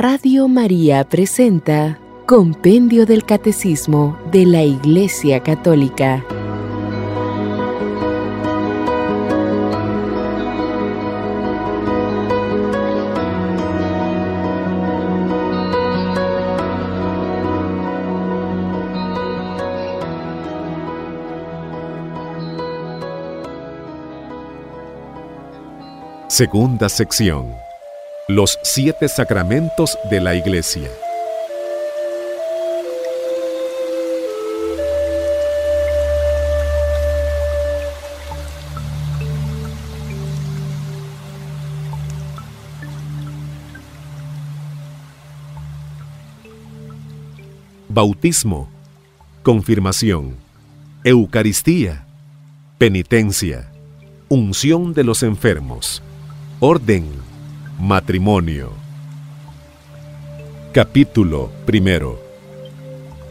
Radio María presenta Compendio del Catecismo de la Iglesia Católica. Segunda sección. Los siete sacramentos de la Iglesia. Bautismo, confirmación, Eucaristía, penitencia, unción de los enfermos, orden, matrimonio. Capítulo primero.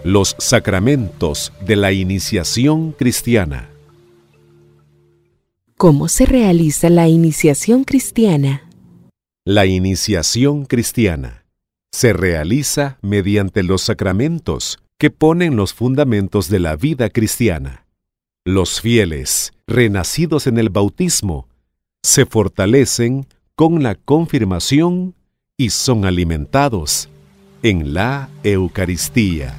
Los sacramentos de la iniciación cristiana. ¿Cómo se realiza la iniciación cristiana? La iniciación cristiana se realiza mediante los sacramentos que ponen los fundamentos de la vida cristiana. Los fieles, renacidos en el bautismo, se fortalecen con la confirmación y son alimentados en la Eucaristía.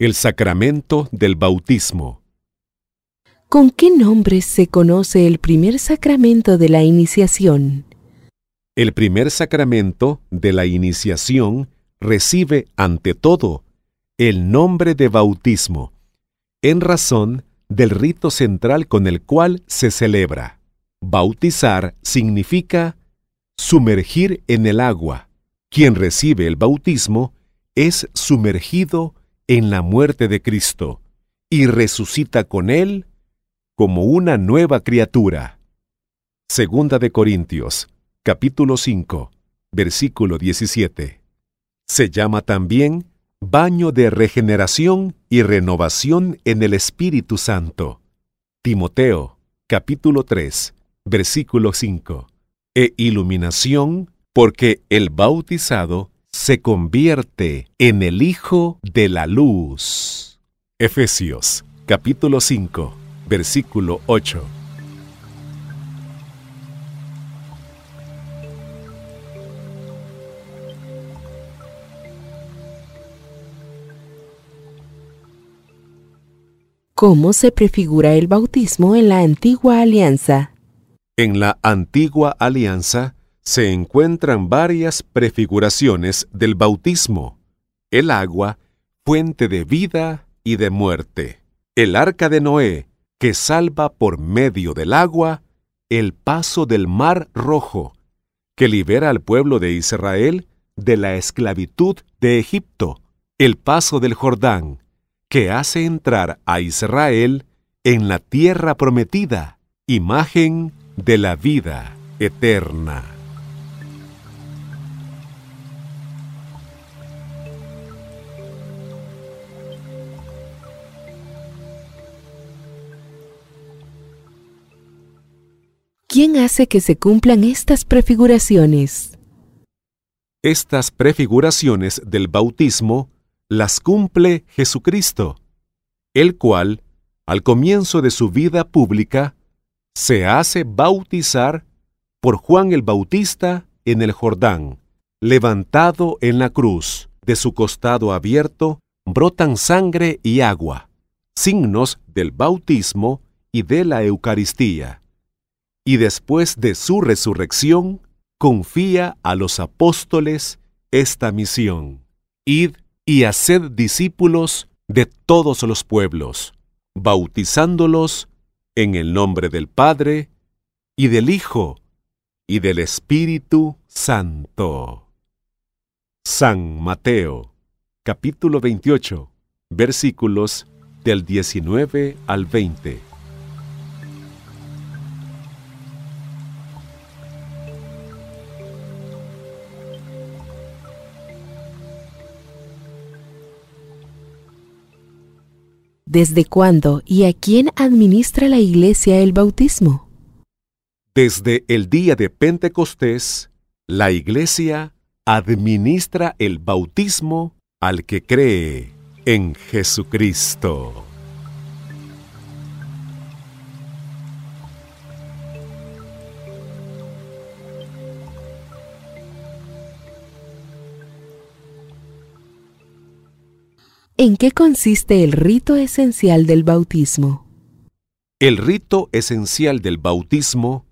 El sacramento del bautismo. ¿Con qué nombre se conoce el primer sacramento de la iniciación? El primer sacramento de la iniciación recibe, ante todo, el nombre de bautismo, en razón del rito central con el cual se celebra. Bautizar significa sumergir en el agua. Quien recibe el bautismo es sumergido en la muerte de Cristo y resucita con él como una nueva criatura. Segunda de Corintios capítulo 5, versículo 17. Se llama también baño de regeneración y renovación en el Espíritu Santo. Timoteo, capítulo 3, versículo 5. E iluminación porque el bautizado se convierte en el Hijo de la Luz. Efesios, capítulo 5, versículo 8. ¿Cómo se prefigura el bautismo en la antigua alianza? En la antigua alianza se encuentran varias prefiguraciones del bautismo. El agua, fuente de vida y de muerte. El arca de Noé, que salva por medio del agua el paso del mar rojo, que libera al pueblo de Israel de la esclavitud de Egipto. El paso del Jordán, que hace entrar a Israel en la tierra prometida, imagen de la vida eterna. ¿Quién hace que se cumplan estas prefiguraciones? Estas prefiguraciones del bautismo las cumple Jesucristo, el cual, al comienzo de su vida pública, se hace bautizar por Juan el Bautista en el Jordán. Levantado en la cruz, de su costado abierto, brotan sangre y agua, signos del bautismo y de la Eucaristía. Y después de su resurrección, confía a los apóstoles esta misión. Id y haced discípulos de todos los pueblos, bautizándolos en el nombre del Padre, y del Hijo, y del Espíritu Santo. San Mateo, capítulo 28, versículos del 19 al 20. ¿Desde cuándo y a quién administra la Iglesia el bautismo? Desde el día de Pentecostés, la Iglesia administra el bautismo al que cree en Jesucristo. ¿En qué consiste el rito esencial del bautismo? El rito esencial del bautismo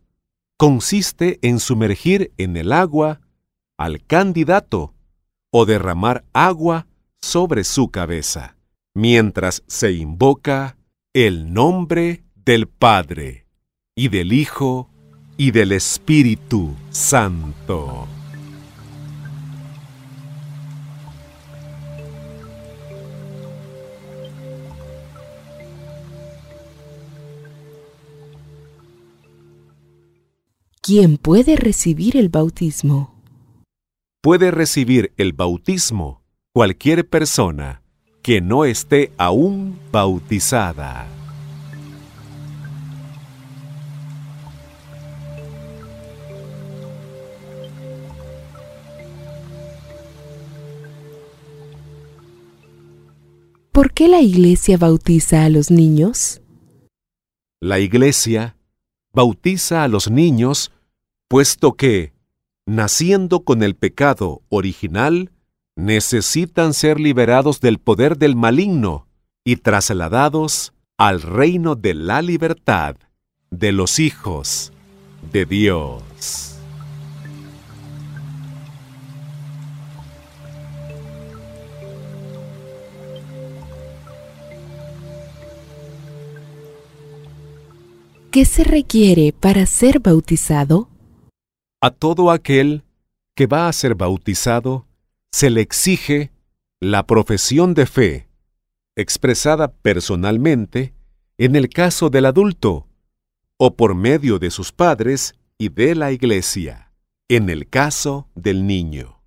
consiste en sumergir en el agua al candidato o derramar agua sobre su cabeza, mientras se invoca el nombre del Padre y del Hijo y del Espíritu Santo. ¿Quién puede recibir el bautismo? Puede recibir el bautismo cualquier persona que no esté aún bautizada. ¿Por qué la Iglesia bautiza a los niños? La Iglesia bautiza a los niños, puesto que, naciendo con el pecado original, necesitan ser liberados del poder del maligno y trasladados al reino de la libertad de los hijos de Dios. ¿Qué se requiere para ser bautizado? A todo aquel que va a ser bautizado se le exige la profesión de fe, expresada personalmente en el caso del adulto, o por medio de sus padres y de la iglesia, en el caso del niño.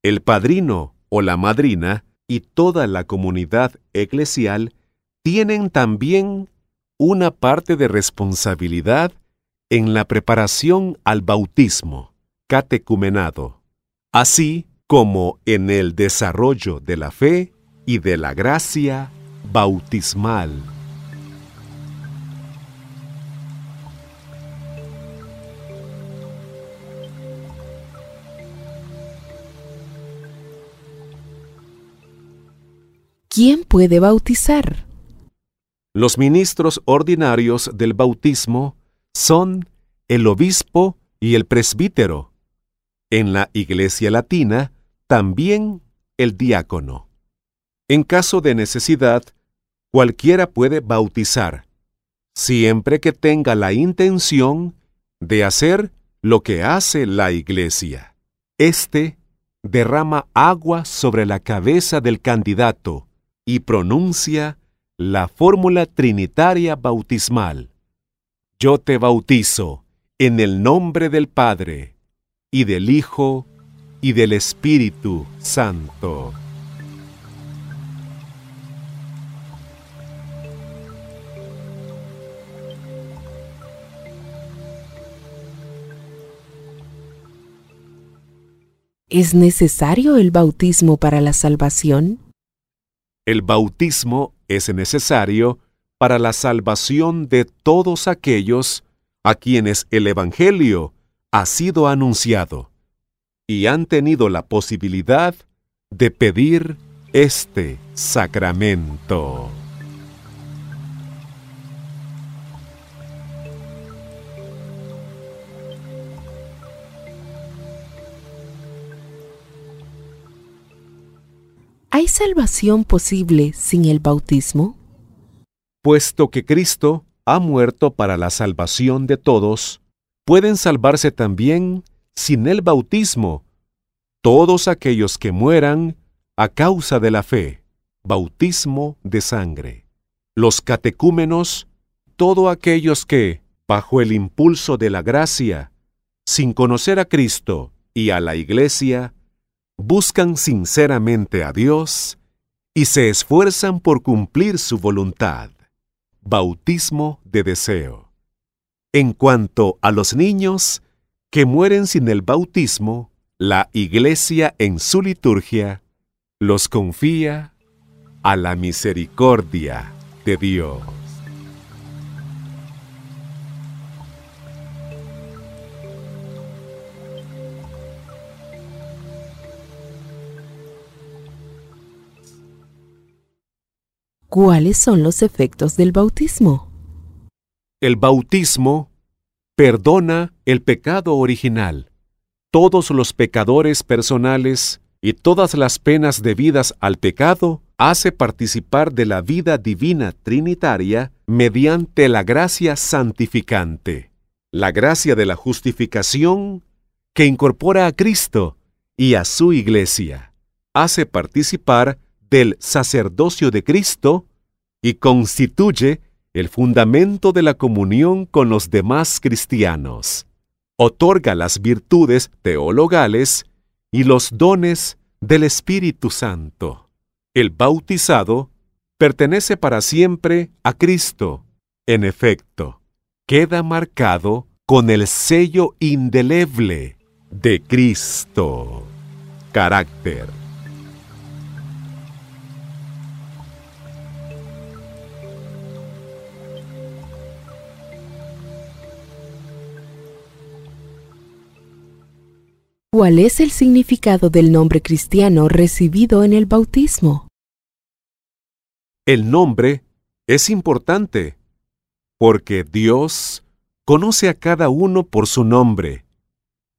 El padrino o la madrina y toda la comunidad eclesial tienen también una parte de responsabilidad en la preparación al bautismo, catecumenado, así como en el desarrollo de la fe y de la gracia bautismal. ¿Quién puede bautizar? Los ministros ordinarios del bautismo son el obispo y el presbítero. En la Iglesia Latina, también el diácono. En caso de necesidad, cualquiera puede bautizar, siempre que tenga la intención de hacer lo que hace la Iglesia. Este derrama agua sobre la cabeza del candidato y pronuncia la fórmula trinitaria bautismal. Yo te bautizo en el nombre del Padre, y del Hijo, y del Espíritu Santo. ¿Es necesario el bautismo para la salvación? El bautismo es necesario para la salvación de todos aquellos a quienes el Evangelio ha sido anunciado y han tenido la posibilidad de pedir este sacramento. ¿Hay salvación posible sin el bautismo? Puesto que Cristo ha muerto para la salvación de todos, pueden salvarse también sin el bautismo todos aquellos que mueran a causa de la fe, bautismo de sangre. Los catecúmenos, todos aquellos que, bajo el impulso de la gracia, sin conocer a Cristo y a la Iglesia, buscan sinceramente a Dios y se esfuerzan por cumplir su voluntad. Bautismo de deseo. En cuanto a los niños que mueren sin el bautismo, la Iglesia en su liturgia los confía a la misericordia de Dios. ¿Cuáles son los efectos del bautismo? El bautismo perdona el pecado original. Todos los pecadores personales y todas las penas debidas al pecado hace participar de la vida divina trinitaria mediante la gracia santificante, la gracia de la justificación que incorpora a Cristo y a su iglesia, hace participar del sacerdocio de Cristo y constituye el fundamento de la comunión con los demás cristianos. Otorga las virtudes teologales y los dones del Espíritu Santo. El bautizado pertenece para siempre a Cristo. En efecto, queda marcado con el sello indeleble de Cristo. Carácter. ¿Cuál es el significado del nombre cristiano recibido en el bautismo? El nombre es importante porque Dios conoce a cada uno por su nombre,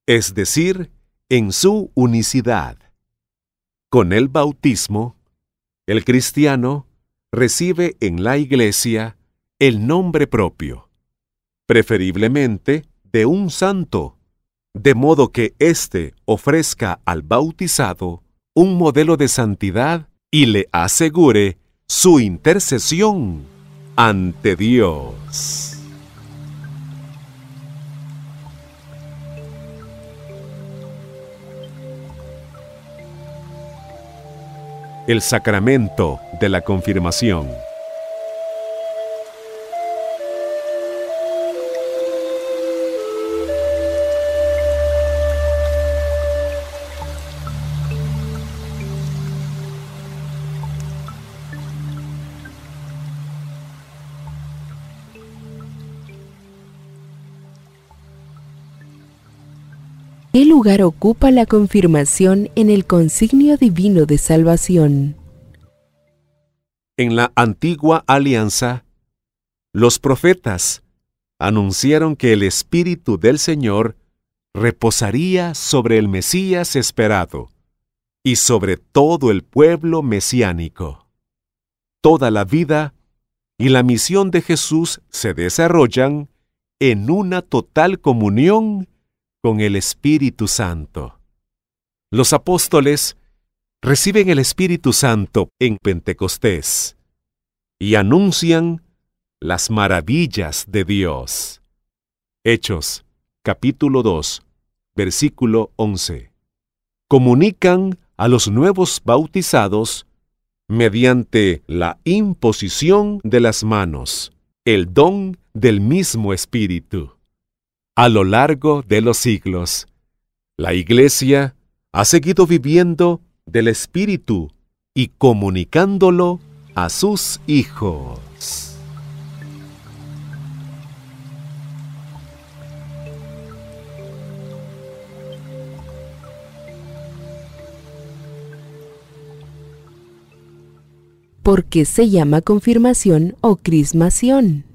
es decir, en su unicidad. Con el bautismo, el cristiano recibe en la iglesia el nombre propio, preferiblemente de un santo de modo que éste ofrezca al bautizado un modelo de santidad y le asegure su intercesión ante Dios. El sacramento de la confirmación. Ocupa la confirmación en el consignio divino de salvación? En la antigua alianza, los profetas anunciaron que el Espíritu del Señor reposaría sobre el Mesías esperado y sobre todo el pueblo mesiánico. Toda la vida y la misión de Jesús se desarrollan en una total comunión con el Espíritu Santo. Los apóstoles reciben el Espíritu Santo en Pentecostés y anuncian las maravillas de Dios. Hechos, capítulo 2, versículo 11. Comunican a los nuevos bautizados mediante la imposición de las manos, el don del mismo Espíritu a lo largo de los siglos. La Iglesia ha seguido viviendo del Espíritu y comunicándolo a sus hijos. ¿Por qué se llama confirmación o crismación?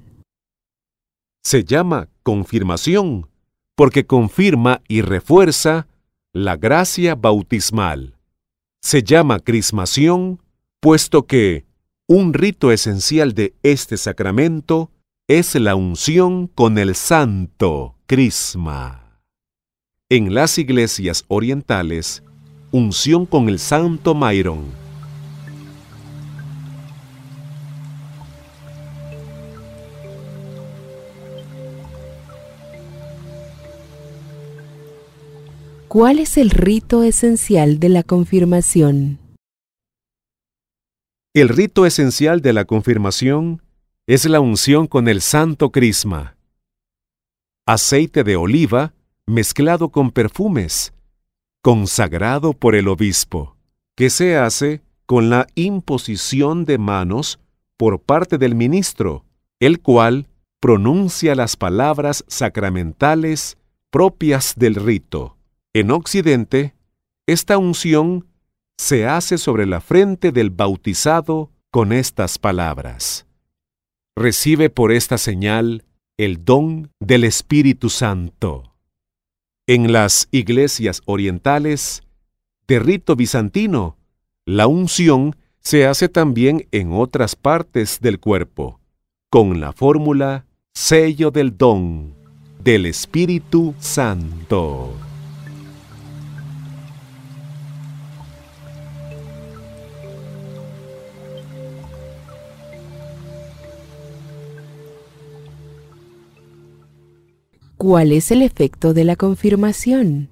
Se llama confirmación, porque confirma y refuerza la gracia bautismal. Se llama crismación, puesto que un rito esencial de este sacramento es la unción con el santo crisma. En las iglesias orientales, unción con el santo Mairón ¿Cuál es el rito esencial de la confirmación? El rito esencial de la confirmación es la unción con el santo crisma. Aceite de oliva mezclado con perfumes, consagrado por el obispo, que se hace con la imposición de manos por parte del ministro, el cual pronuncia las palabras sacramentales propias del rito. En Occidente, esta unción se hace sobre la frente del bautizado con estas palabras. Recibe por esta señal el don del Espíritu Santo. En las iglesias orientales de rito bizantino, la unción se hace también en otras partes del cuerpo, con la fórmula sello del don del Espíritu Santo. ¿Cuál es el efecto de la confirmación?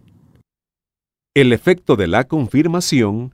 El efecto de la confirmación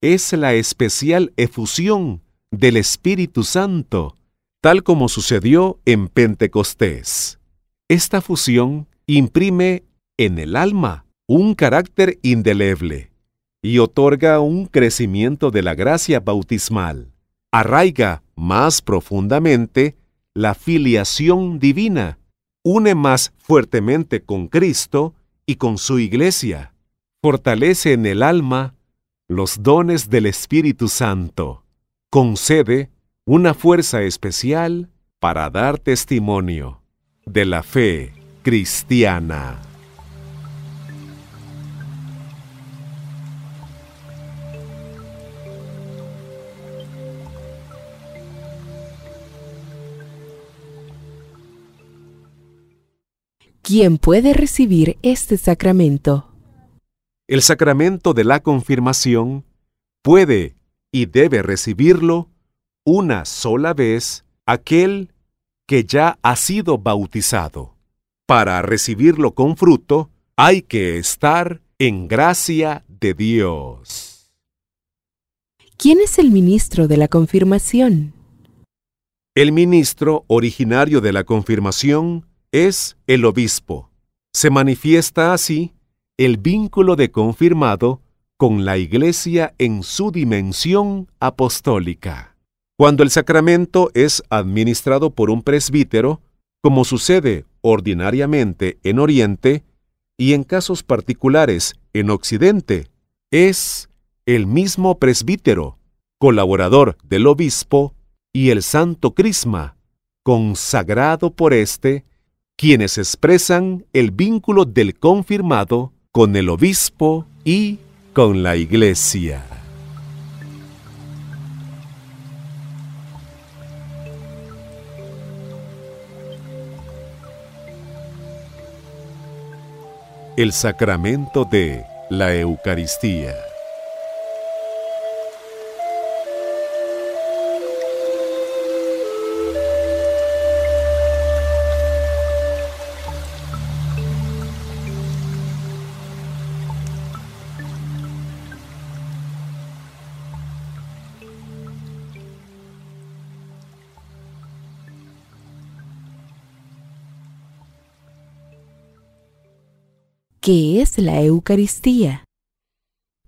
es la especial efusión del Espíritu Santo, tal como sucedió en Pentecostés. Esta fusión imprime en el alma un carácter indeleble y otorga un crecimiento de la gracia bautismal. Arraiga más profundamente la filiación divina une más fuertemente con Cristo y con su iglesia. Fortalece en el alma los dones del Espíritu Santo. Concede una fuerza especial para dar testimonio de la fe cristiana. ¿Quién puede recibir este sacramento? El sacramento de la confirmación puede y debe recibirlo una sola vez aquel que ya ha sido bautizado. Para recibirlo con fruto, hay que estar en gracia de Dios. ¿Quién es el ministro de la confirmación? El ministro originario de la confirmación es el obispo. Se manifiesta así el vínculo de confirmado con la Iglesia en su dimensión apostólica. Cuando el sacramento es administrado por un presbítero, como sucede ordinariamente en Oriente y en casos particulares en Occidente, es el mismo presbítero, colaborador del obispo y el santo crisma, consagrado por éste quienes expresan el vínculo del confirmado con el obispo y con la iglesia. El sacramento de la Eucaristía. ¿Qué es la Eucaristía?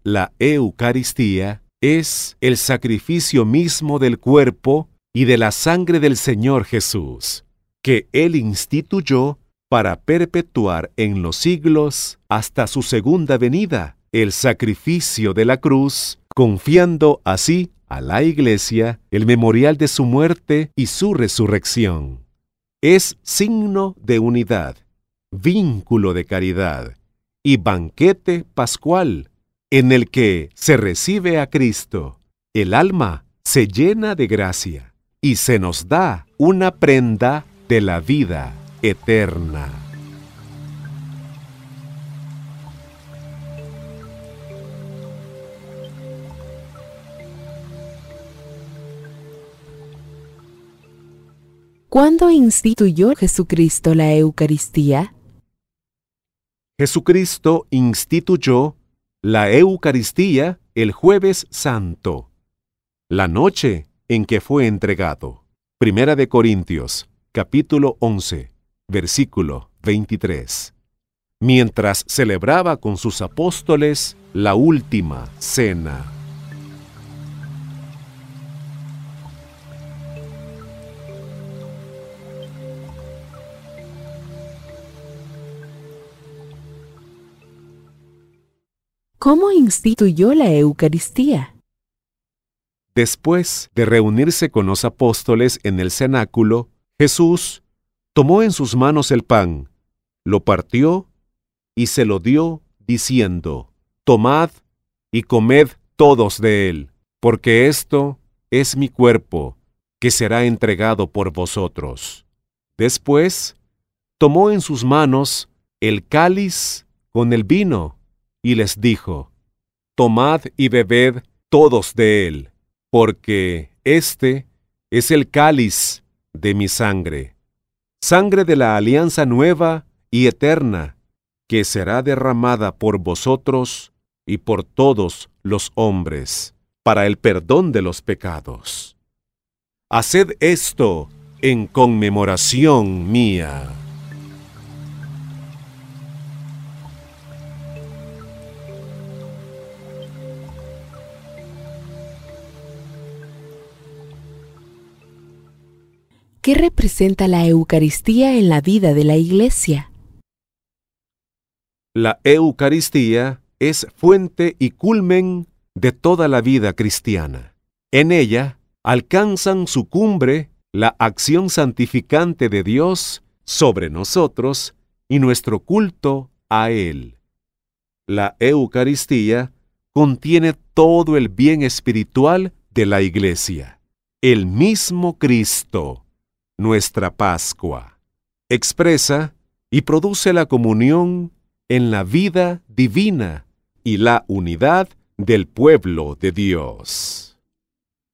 La Eucaristía es el sacrificio mismo del cuerpo y de la sangre del Señor Jesús, que Él instituyó para perpetuar en los siglos hasta su segunda venida el sacrificio de la cruz, confiando así a la Iglesia el memorial de su muerte y su resurrección. Es signo de unidad, vínculo de caridad, y banquete pascual, en el que se recibe a Cristo. El alma se llena de gracia y se nos da una prenda de la vida eterna. ¿Cuándo instituyó Jesucristo la Eucaristía? Jesucristo instituyó la Eucaristía el jueves santo. la noche en que fue entregado. Primera de Corintios, capítulo 11, versículo 23. Mientras celebraba con sus apóstoles la última cena. ¿Cómo instituyó la Eucaristía? Después de reunirse con los apóstoles en el cenáculo, Jesús tomó en sus manos el pan, lo partió y se lo dio, diciendo, Tomad y comed todos de él, porque esto es mi cuerpo, que será entregado por vosotros. Después, tomó en sus manos el cáliz con el vino, y les dijo, Tomad y bebed todos de él, porque este es el cáliz de mi sangre, sangre de la alianza nueva y eterna, que será derramada por vosotros y por todos los hombres, para el perdón de los pecados. Haced esto en conmemoración mía. ¿Qué representa la Eucaristía en la vida de la Iglesia? La Eucaristía es fuente y culmen de toda la vida cristiana. En ella alcanzan su cumbre la acción santificante de Dios sobre nosotros y nuestro culto a Él. La Eucaristía contiene todo el bien espiritual de la Iglesia. El mismo Cristo nuestra Pascua. Expresa y produce la comunión en la vida divina y la unidad del pueblo de Dios.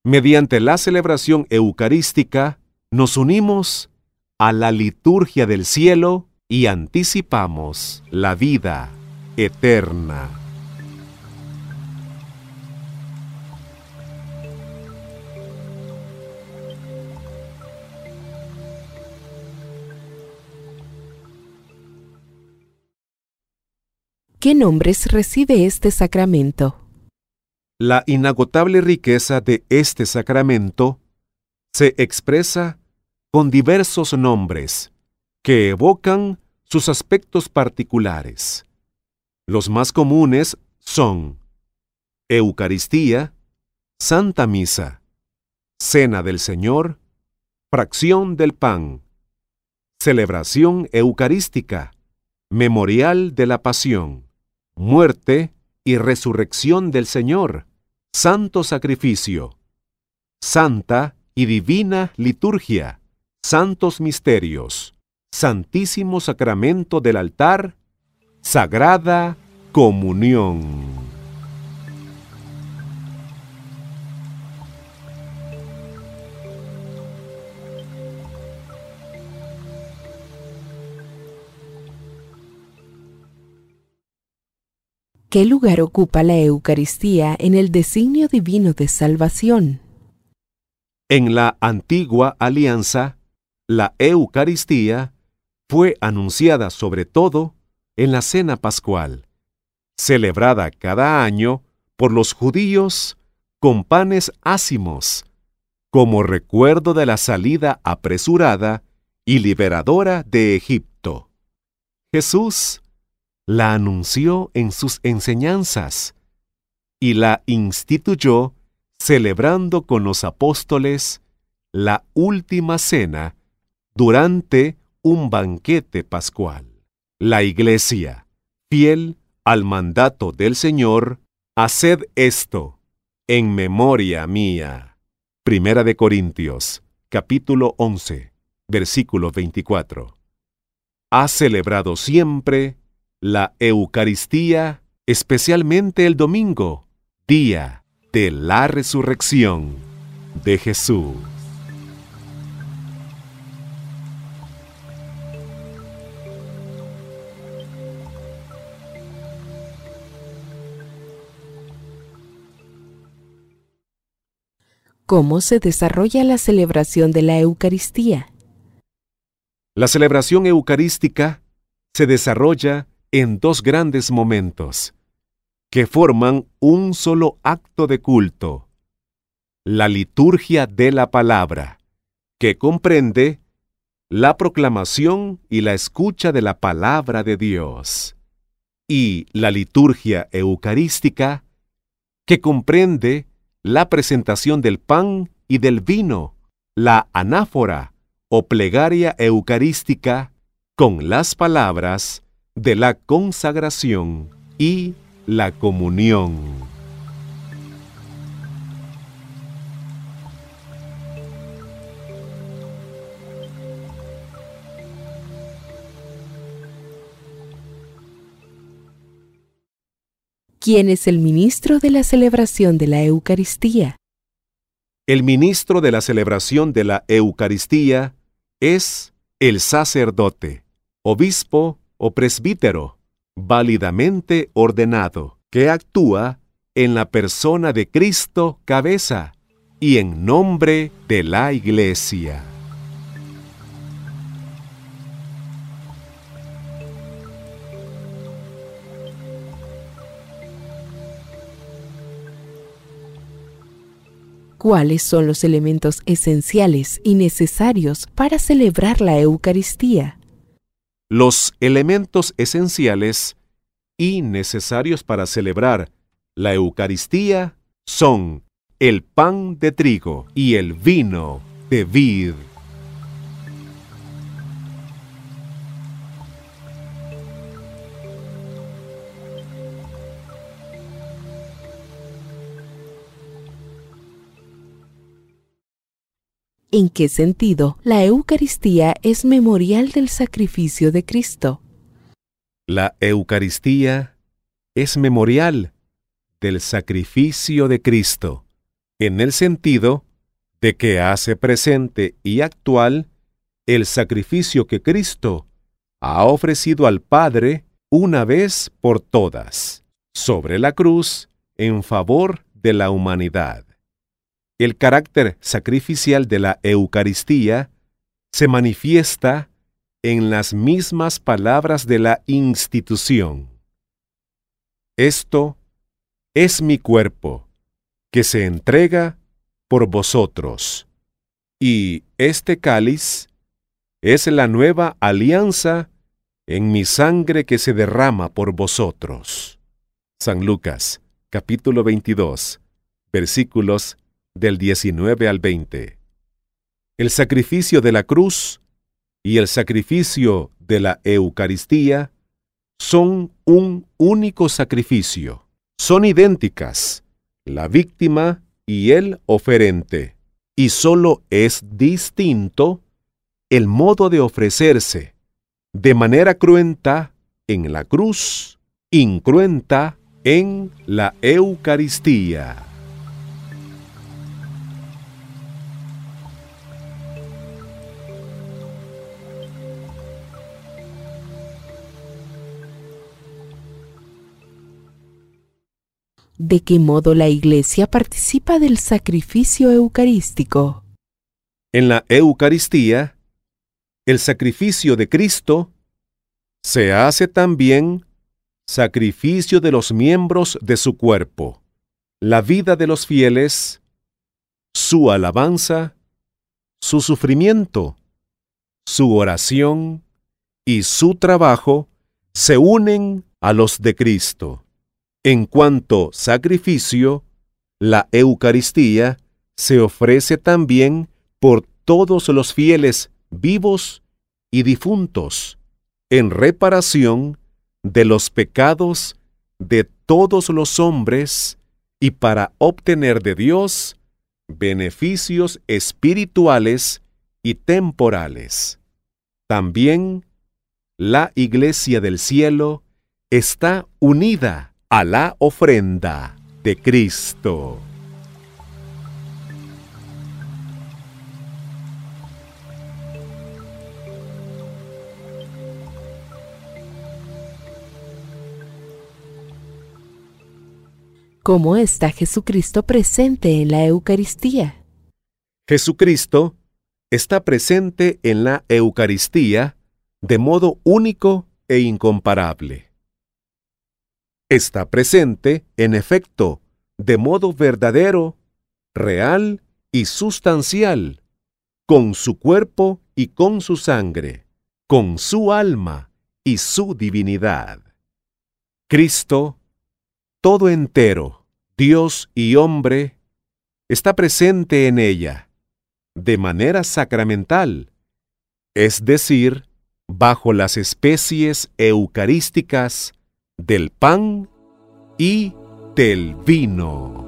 Mediante la celebración eucarística, nos unimos a la liturgia del cielo y anticipamos la vida eterna. ¿Qué nombres recibe este sacramento? La inagotable riqueza de este sacramento se expresa con diversos nombres que evocan sus aspectos particulares. Los más comunes son Eucaristía, Santa Misa, Cena del Señor, Fracción del Pan, Celebración Eucarística, Memorial de la Pasión muerte y resurrección del Señor, santo sacrificio, santa y divina liturgia, santos misterios, santísimo sacramento del altar, sagrada comunión. ¿Qué lugar ocupa la Eucaristía en el designio divino de salvación? En la antigua alianza, la Eucaristía fue anunciada sobre todo en la cena pascual, celebrada cada año por los judíos con panes ácimos, como recuerdo de la salida apresurada y liberadora de Egipto. Jesús la anunció en sus enseñanzas y la instituyó celebrando con los apóstoles la última cena durante un banquete pascual. La Iglesia, fiel al mandato del Señor, haced esto en memoria mía. Primera de Corintios, capítulo 11, versículo 24. Ha celebrado siempre la Eucaristía, especialmente el domingo, día de la resurrección de Jesús. ¿Cómo se desarrolla la celebración de la Eucaristía? La celebración eucarística se desarrolla en dos grandes momentos que forman un solo acto de culto. La liturgia de la palabra, que comprende la proclamación y la escucha de la palabra de Dios, y la liturgia eucarística, que comprende la presentación del pan y del vino, la anáfora o plegaria eucarística con las palabras de la consagración y la comunión. ¿Quién es el ministro de la celebración de la Eucaristía? El ministro de la celebración de la Eucaristía es el sacerdote, obispo o presbítero válidamente ordenado, que actúa en la persona de Cristo cabeza y en nombre de la Iglesia. ¿Cuáles son los elementos esenciales y necesarios para celebrar la Eucaristía? Los elementos esenciales y necesarios para celebrar la Eucaristía son el pan de trigo y el vino de vid. ¿En qué sentido la Eucaristía es memorial del sacrificio de Cristo? La Eucaristía es memorial del sacrificio de Cristo, en el sentido de que hace presente y actual el sacrificio que Cristo ha ofrecido al Padre una vez por todas, sobre la cruz, en favor de la humanidad. El carácter sacrificial de la Eucaristía se manifiesta en las mismas palabras de la institución. Esto es mi cuerpo, que se entrega por vosotros, y este cáliz es la nueva alianza en mi sangre que se derrama por vosotros. San Lucas, capítulo 22, versículos del 19 al 20. El sacrificio de la cruz y el sacrificio de la Eucaristía son un único sacrificio. Son idénticas, la víctima y el oferente, y solo es distinto el modo de ofrecerse, de manera cruenta en la cruz, incruenta en la Eucaristía. ¿De qué modo la Iglesia participa del sacrificio eucarístico? En la Eucaristía, el sacrificio de Cristo se hace también sacrificio de los miembros de su cuerpo, la vida de los fieles, su alabanza, su sufrimiento, su oración y su trabajo se unen a los de Cristo. En cuanto sacrificio, la Eucaristía se ofrece también por todos los fieles vivos y difuntos, en reparación de los pecados de todos los hombres y para obtener de Dios beneficios espirituales y temporales. También la Iglesia del cielo está unida a la ofrenda de Cristo. ¿Cómo está Jesucristo presente en la Eucaristía? Jesucristo está presente en la Eucaristía de modo único e incomparable. Está presente, en efecto, de modo verdadero, real y sustancial, con su cuerpo y con su sangre, con su alma y su divinidad. Cristo, todo entero, Dios y hombre, está presente en ella, de manera sacramental, es decir, bajo las especies eucarísticas del pan y del vino.